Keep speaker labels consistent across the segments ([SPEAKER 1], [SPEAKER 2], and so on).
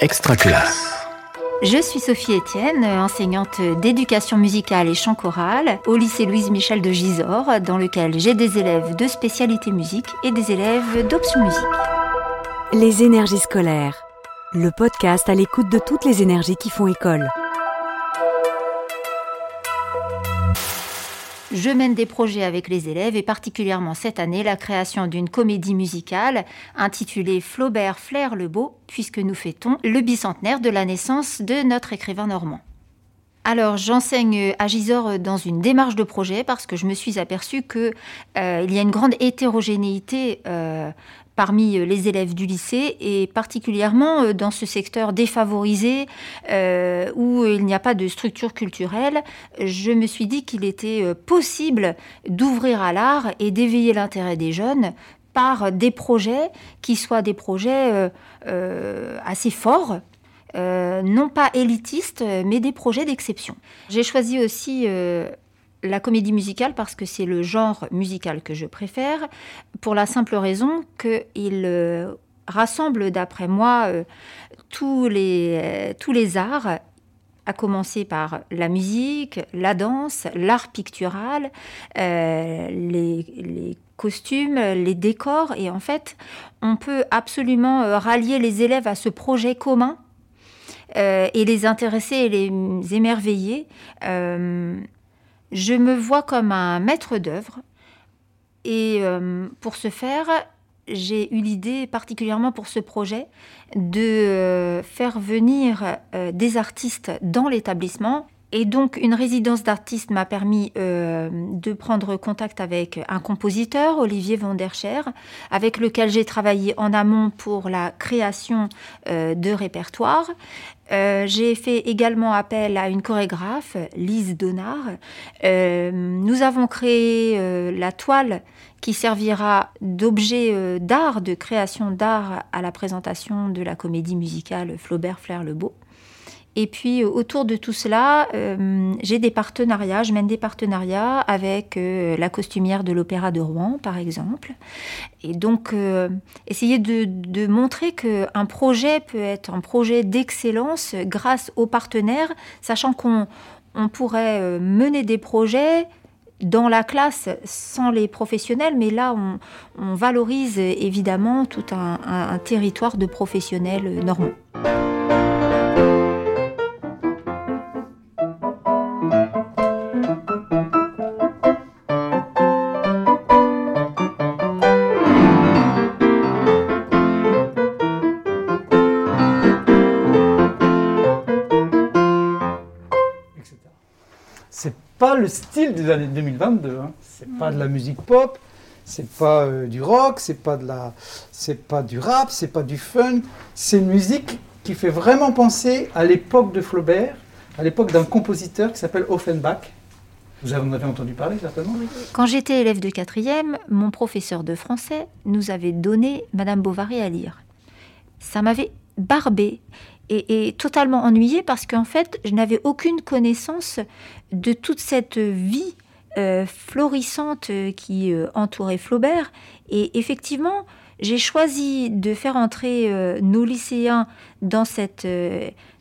[SPEAKER 1] Extraculasse.
[SPEAKER 2] Je suis Sophie Etienne, enseignante d'éducation musicale et chant choral au lycée Louise Michel de Gisors, dans lequel j'ai des élèves de spécialité musique et des élèves d'option musique.
[SPEAKER 3] Les énergies scolaires, le podcast à l'écoute de toutes les énergies qui font école.
[SPEAKER 2] Je mène des projets avec les élèves et particulièrement cette année la création d'une comédie musicale intitulée Flaubert Flair le Beau, puisque nous fêtons le bicentenaire de la naissance de notre écrivain normand. Alors j'enseigne à Gisors dans une démarche de projet parce que je me suis aperçue qu'il euh, y a une grande hétérogénéité euh, parmi euh, les élèves du lycée et particulièrement euh, dans ce secteur défavorisé euh, où il n'y a pas de structure culturelle, je me suis dit qu'il était possible d'ouvrir à l'art et d'éveiller l'intérêt des jeunes par des projets qui soient des projets assez forts, non pas élitistes, mais des projets d'exception. J'ai choisi aussi la comédie musicale parce que c'est le genre musical que je préfère, pour la simple raison qu'il euh, rassemble, d'après moi, euh, euh, tous les arts, à commencer par la musique, la danse, l'art pictural, les, costumes, les décors, et en fait, on peut absolument rallier les élèves à ce projet commun. et les intéresser et les émerveiller. Je me vois comme un maître d'œuvre et euh, pour ce faire, j'ai eu l'idée, particulièrement pour ce projet, de euh, faire venir euh, des artistes dans l'établissement. Et donc, une résidence d'artiste m'a permis de prendre contact avec un compositeur, Olivier Vanderscher, avec lequel j'ai travaillé en amont pour la création de répertoires. Euh, j'ai fait également appel à une chorégraphe, Lise Donard. Euh, nous avons créé euh, la toile qui servira d'objet d'art, de création d'art à la présentation de la comédie musicale Flaubert Flair le Beau. Et puis autour de tout cela, euh, j'ai des partenariats, je mène des partenariats avec euh, la costumière de l'Opéra de Rouen, par exemple. Et donc, euh, essayer de, de montrer qu'un projet peut être un projet d'excellence grâce aux partenaires, sachant qu'on on pourrait mener des projets dans la classe sans les professionnels, mais là, on, valorise évidemment tout un, un, un territoire de professionnels normands.
[SPEAKER 4] Pas le style des années 2022. Hein. C'est pas de la musique pop, c'est pas euh, du rock, c'est pas de la, c'est pas du rap, c'est pas du funk. C'est une musique qui fait vraiment penser à l'époque de Flaubert, à l'époque d'un compositeur qui s'appelle Offenbach. Vous en avez entendu parler certainement
[SPEAKER 2] Quand j'étais élève de quatrième, mon professeur de français nous avait donné Madame Bovary à lire. Ça m'avait barbé et, totalement ennuyée parce qu'en fait, je n'avais aucune connaissance de toute cette vie euh, florissante euh, qui euh, entourait Flaubert. Et effectivement, j'ai choisi de faire entrer nos lycéens dans cette,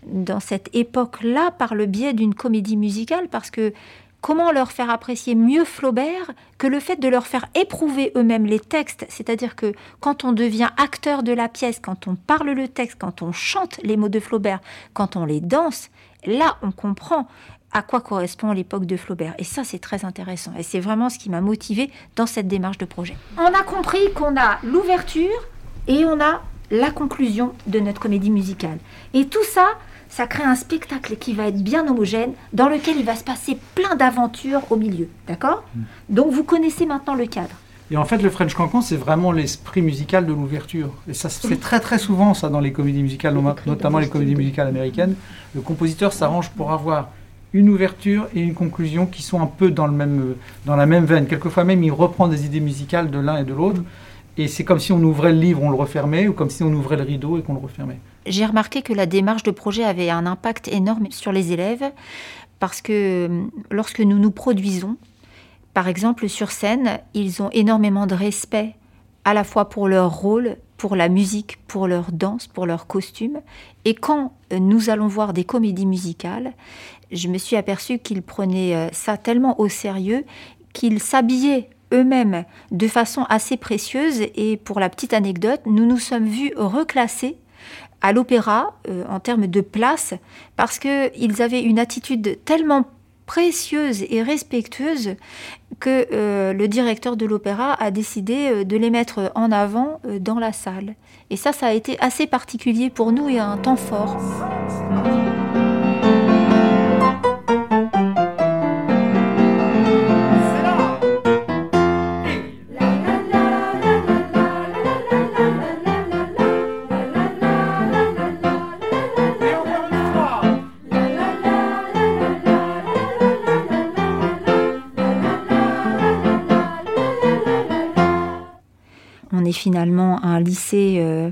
[SPEAKER 2] dans cette époque-là par le biais d'une comédie musicale parce que comment leur faire apprécier mieux Flaubert que le fait de leur faire éprouver eux-mêmes les textes, c'est-à-dire que quand on devient acteur de la pièce, quand on parle le texte, quand on chante les mots de Flaubert, quand on les danse, là on comprend à quoi correspond l'époque de Flaubert. Et ça, c'est très intéressant. Et c'est vraiment ce qui m'a motivé dans cette démarche de projet. On a compris qu'on a l'ouverture et on a la conclusion de notre comédie musicale. Et tout ça, ça crée un spectacle qui va être bien homogène, dans lequel il va se passer plein d'aventures au milieu. D'accord mm. Donc vous connaissez maintenant le cadre.
[SPEAKER 4] Et en fait, le French Cancan, c'est vraiment l'esprit musical de l'ouverture. Et ça se fait très très souvent, ça, dans les comédies musicales, notamment les comédies musicales américaines. Le compositeur s'arrange pour avoir une ouverture et une conclusion qui sont un peu dans, le même, dans la même veine. Quelquefois même, il reprend des idées musicales de l'un et de l'autre. Et c'est comme si on ouvrait le livre, on le refermait, ou comme si on ouvrait le rideau et qu'on le refermait
[SPEAKER 2] j'ai remarqué que la démarche de projet avait un impact énorme sur les élèves parce que euh, lorsque nous nous produisons, par exemple sur scène, ils ont énormément de respect à la fois pour leur rôle pour la musique, pour leur danse, pour leurs costumes. Et quand euh, nous allons voir des comédies musicales, je me suis aperçue qu'ils prenaient euh, ça tellement au sérieux qu'ils s'habillaient eux-mêmes de façon assez précieuse. Et pour la petite anecdote, nous nous sommes vus reclasser à l'opéra euh, en termes de place parce qu'ils avaient une attitude tellement précieuses et respectueuses que euh, le directeur de l'opéra a décidé euh, de les mettre en avant dans la salle. Et ça, ça a été assez particulier pour nous et un temps fort. On est finalement un lycée euh,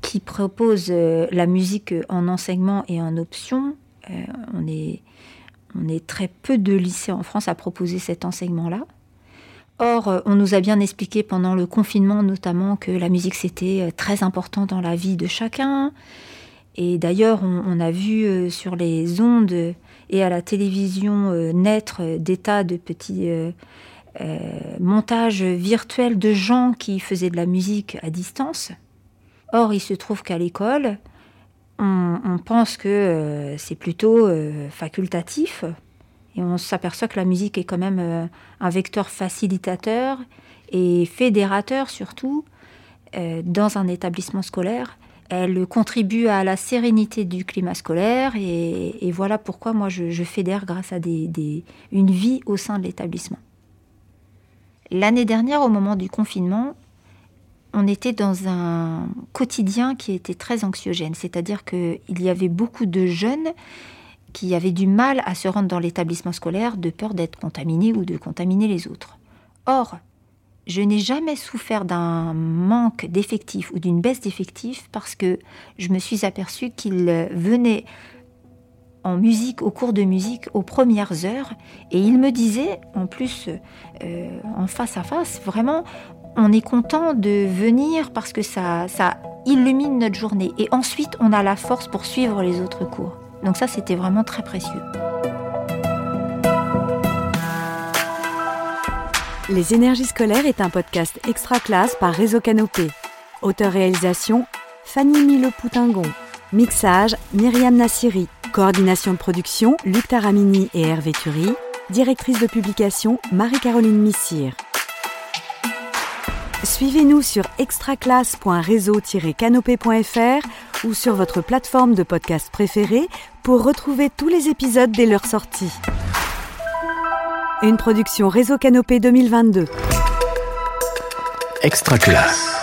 [SPEAKER 2] qui propose euh, la musique en enseignement et en option. Euh, on, est, très peu de lycées en France à proposer cet enseignement-là. Or, on nous a bien expliqué pendant le confinement notamment que la musique c'était très important dans la vie de chacun. Et d'ailleurs, on, on, a vu sur les ondes et à la télévision naître des tas de petits euh, montage virtuel de gens qui faisaient de la musique à distance. Or, il se trouve qu'à l'école, on, pense que euh, c'est plutôt euh, facultatif et on s'aperçoit que la musique est quand même un vecteur facilitateur et fédérateur surtout dans un établissement scolaire. Elle contribue à la sérénité du climat scolaire et, voilà pourquoi moi je, fédère grâce à une vie au sein de l'établissement. L'année dernière, au moment du confinement, on était dans un quotidien qui était très anxiogène, c'est-à-dire qu'il y avait beaucoup de jeunes qui avaient du mal à se rendre dans l'établissement scolaire de peur d'être contaminés ou de contaminer les autres. Or, je n'ai jamais souffert d'un manque d'effectifs ou d'une baisse d'effectifs parce que je me suis aperçue qu'ils venaient en musique, au cours de musique, aux premières heures. Et il me disait, en plus, euh, en face à face, vraiment, on est content de venir parce que ça, illumine notre journée. Et ensuite, on a la force pour suivre les autres cours. Donc ça, c'était vraiment très précieux.
[SPEAKER 3] Les énergies scolaires est un podcast extra classe par Réseau Canopé. Auteur-réalisation Fanny Milo-Poutingon. Mixage Myriam Nassiri. Coordination de production, Luc Taramini et Hervé Thury. Directrice de publication, Marie-Caroline Missire. Suivez-nous sur extraclasse.réseau-canopé.fr ou sur votre plateforme de podcast préférée pour retrouver tous les épisodes dès leur sortie. Une production Réseau Canopé 2022.
[SPEAKER 1] Extraclasse.